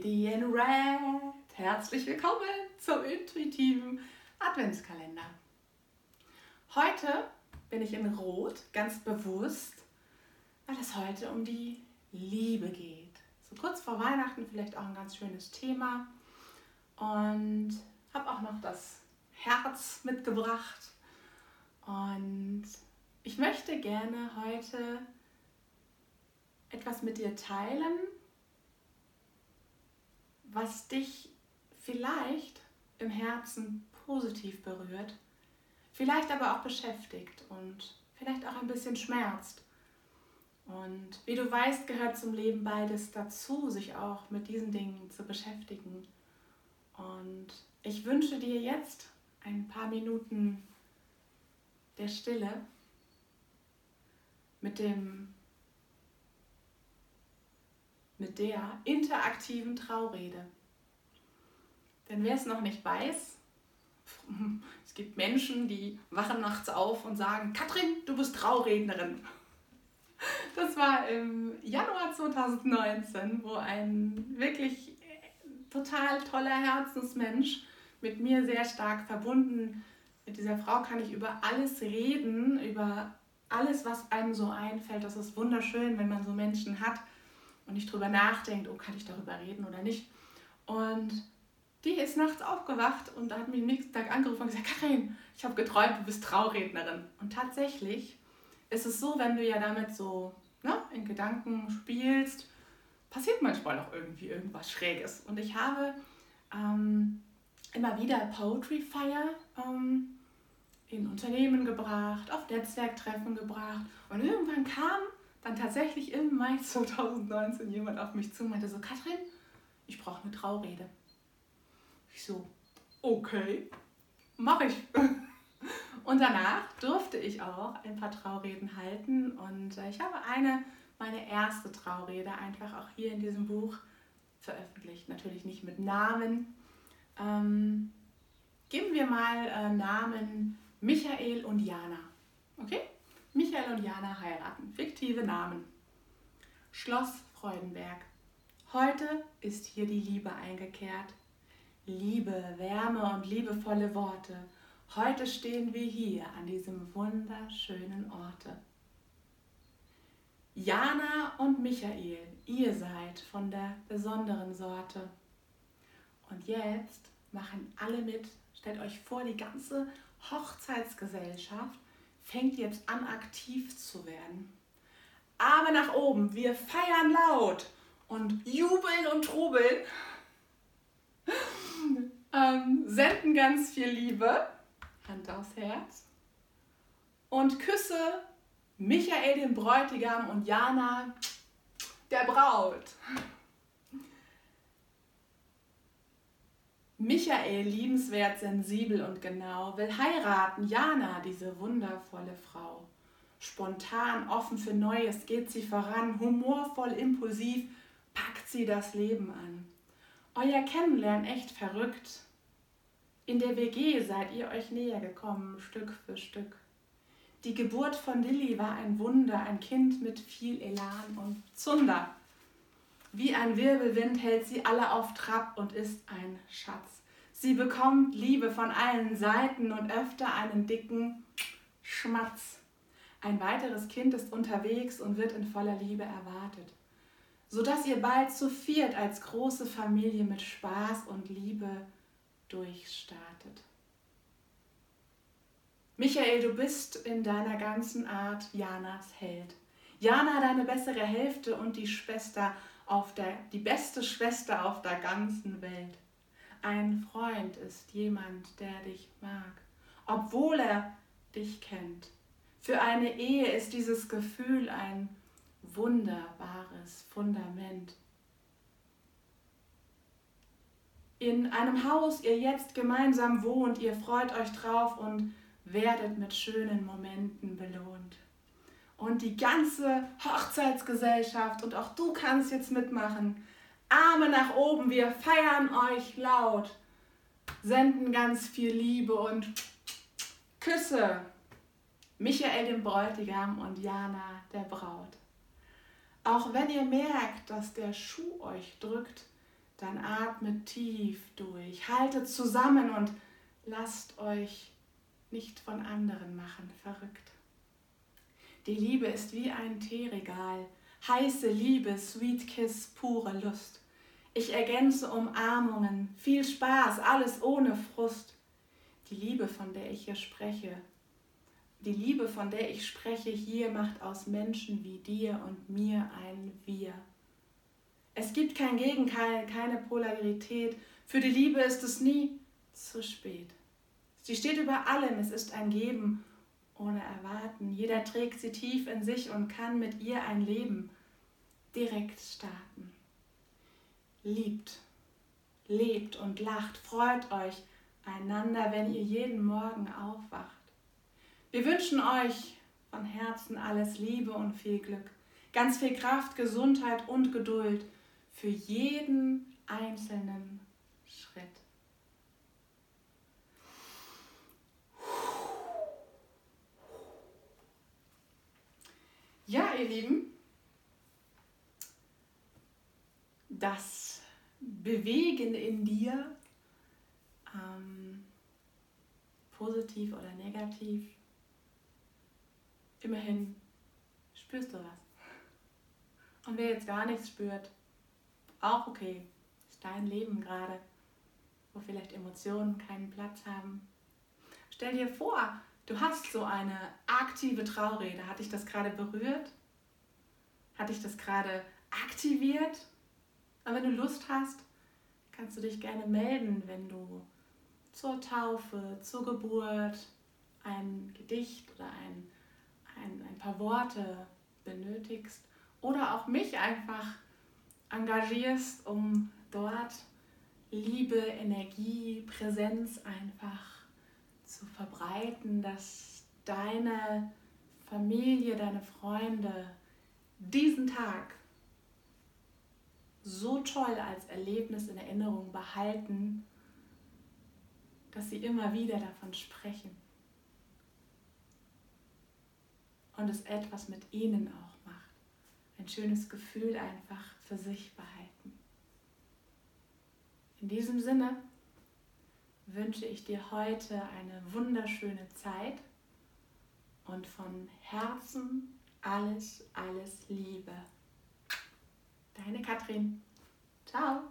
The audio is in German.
Lady in Red. Herzlich willkommen zum intuitiven Adventskalender. Heute bin ich in Rot, ganz bewusst, weil es heute um die Liebe geht. So kurz vor Weihnachten vielleicht auch ein ganz schönes Thema. Und habe auch noch das Herz mitgebracht. Und ich möchte gerne heute etwas mit dir teilen, was dich vielleicht im Herzen positiv berührt, vielleicht aber auch beschäftigt und vielleicht auch ein bisschen schmerzt. Und wie du weißt, gehört zum Leben beides dazu, sich auch mit diesen Dingen zu beschäftigen. Und ich wünsche dir jetzt ein paar Minuten der Stille mit dem mit der interaktiven Traurede. Denn wer es noch nicht weiß, es gibt Menschen, die wachen nachts auf und sagen, Katrin, du bist Traurednerin. Das war im Januar 2019, wo ein wirklich total toller Herzensmensch mit mir sehr stark verbunden. Mit dieser Frau kann ich über alles reden, über alles, was einem so einfällt. Das ist wunderschön, wenn man so Menschen hat und nicht drüber nachdenkt, oh, kann ich darüber reden oder nicht. Und die ist nachts aufgewacht und hat mich am nächsten Tag angerufen und gesagt, Karin, ich habe geträumt, du bist Traurednerin. Und tatsächlich ist es so, wenn du ja damit so ne, in Gedanken spielst, passiert manchmal auch irgendwie irgendwas Schräges. Und ich habe ähm, immer wieder Poetry Fire ähm, in Unternehmen gebracht, auf Netzwerktreffen gebracht. Und irgendwann kam dann tatsächlich im Mai 2019 jemand auf mich zu und meinte so, Katrin, ich brauche eine Traurede. Ich so, okay, mache ich. Und danach durfte ich auch ein paar Traureden halten und äh, ich habe eine, meine erste Traurede einfach auch hier in diesem Buch veröffentlicht. Natürlich nicht mit Namen. Ähm, geben wir mal äh, Namen Michael und Jana. Okay? Michael und Jana heiraten. Fiktive Namen. Schloss Freudenberg. Heute ist hier die Liebe eingekehrt. Liebe, Wärme und liebevolle Worte. Heute stehen wir hier an diesem wunderschönen Orte. Jana und Michael, ihr seid von der besonderen Sorte. Und jetzt machen alle mit. Stellt euch vor, die ganze Hochzeitsgesellschaft fängt jetzt an, aktiv zu werden. Aber nach oben, wir feiern laut und jubeln und trubeln, ähm, senden ganz viel Liebe, Hand aufs Herz, und küsse Michael den Bräutigam und Jana der Braut. Michael, liebenswert, sensibel und genau, will heiraten. Jana, diese wundervolle Frau. Spontan, offen für Neues geht sie voran, humorvoll, impulsiv packt sie das Leben an. Euer Kennenlernen echt verrückt. In der WG seid ihr euch näher gekommen, Stück für Stück. Die Geburt von Lilly war ein Wunder, ein Kind mit viel Elan und Zunder. Wie ein Wirbelwind hält sie alle auf Trab und ist ein Schatz. Sie bekommt Liebe von allen Seiten und öfter einen dicken Schmatz. Ein weiteres Kind ist unterwegs und wird in voller Liebe erwartet, sodass ihr bald zu viert als große Familie mit Spaß und Liebe durchstartet. Michael, du bist in deiner ganzen Art Janas Held. Jana, deine bessere Hälfte und die Schwester auf der, die beste Schwester auf der ganzen Welt. Ein Freund ist jemand, der dich mag, obwohl er dich kennt. Für eine Ehe ist dieses Gefühl ein wunderbares Fundament. In einem Haus ihr jetzt gemeinsam wohnt, ihr freut euch drauf und werdet mit schönen Momenten belohnt und die ganze Hochzeitsgesellschaft und auch du kannst jetzt mitmachen. Arme nach oben, wir feiern euch laut, senden ganz viel Liebe und Küsse. Michael dem Bräutigam und Jana der Braut. Auch wenn ihr merkt, dass der Schuh euch drückt, Dann atmet tief durch, haltet zusammen und lasst euch nicht von anderen machen verrückt. Die Liebe ist wie ein Teeregal, heiße Liebe, Sweet Kiss, pure Lust. Ich ergänze Umarmungen, viel Spaß, alles ohne Frust. Die Liebe, von der ich hier spreche, die Liebe, von der ich spreche hier, macht aus Menschen wie dir und mir ein Wir. Es gibt kein Gegenteil, keine Polarität. Für die Liebe ist es nie zu spät. Sie steht über allem, es ist ein Geben ohne Erwarten. Jeder trägt sie tief in sich und kann mit ihr ein Leben direkt starten. Liebt, lebt und lacht, freut euch einander, wenn ihr jeden Morgen aufwacht. Wir wünschen euch von Herzen alles Liebe und viel Glück, ganz viel Kraft, Gesundheit und Geduld für jeden einzelnen Schritt. Ja, ihr Lieben, das Bewegen in dir, ähm, positiv oder negativ, immerhin spürst du was. Und wer jetzt gar nichts spürt, auch okay, ist dein Leben gerade, wo vielleicht Emotionen keinen Platz haben. Stell dir vor, du hast so eine aktive Traurede. Hat dich das gerade berührt? Hat dich das gerade aktiviert? Aber wenn du Lust hast, kannst du dich gerne melden, wenn du zur Taufe, zur Geburt ein Gedicht oder ein ein, ein paar Worte benötigst oder auch mich einfach engagierst, um dort Liebe, Energie, Präsenz einfach zu verbreiten, dass deine Familie, deine Freunde diesen Tag so toll als Erlebnis in Erinnerung behalten, dass sie immer wieder davon sprechen. Und es etwas mit ihnen auch macht. Ein schönes Gefühl einfach für sich behalten. In diesem Sinne wünsche ich dir heute eine wunderschöne Zeit und von Herzen alles, alles Liebe. Deine Katrin. Ciao.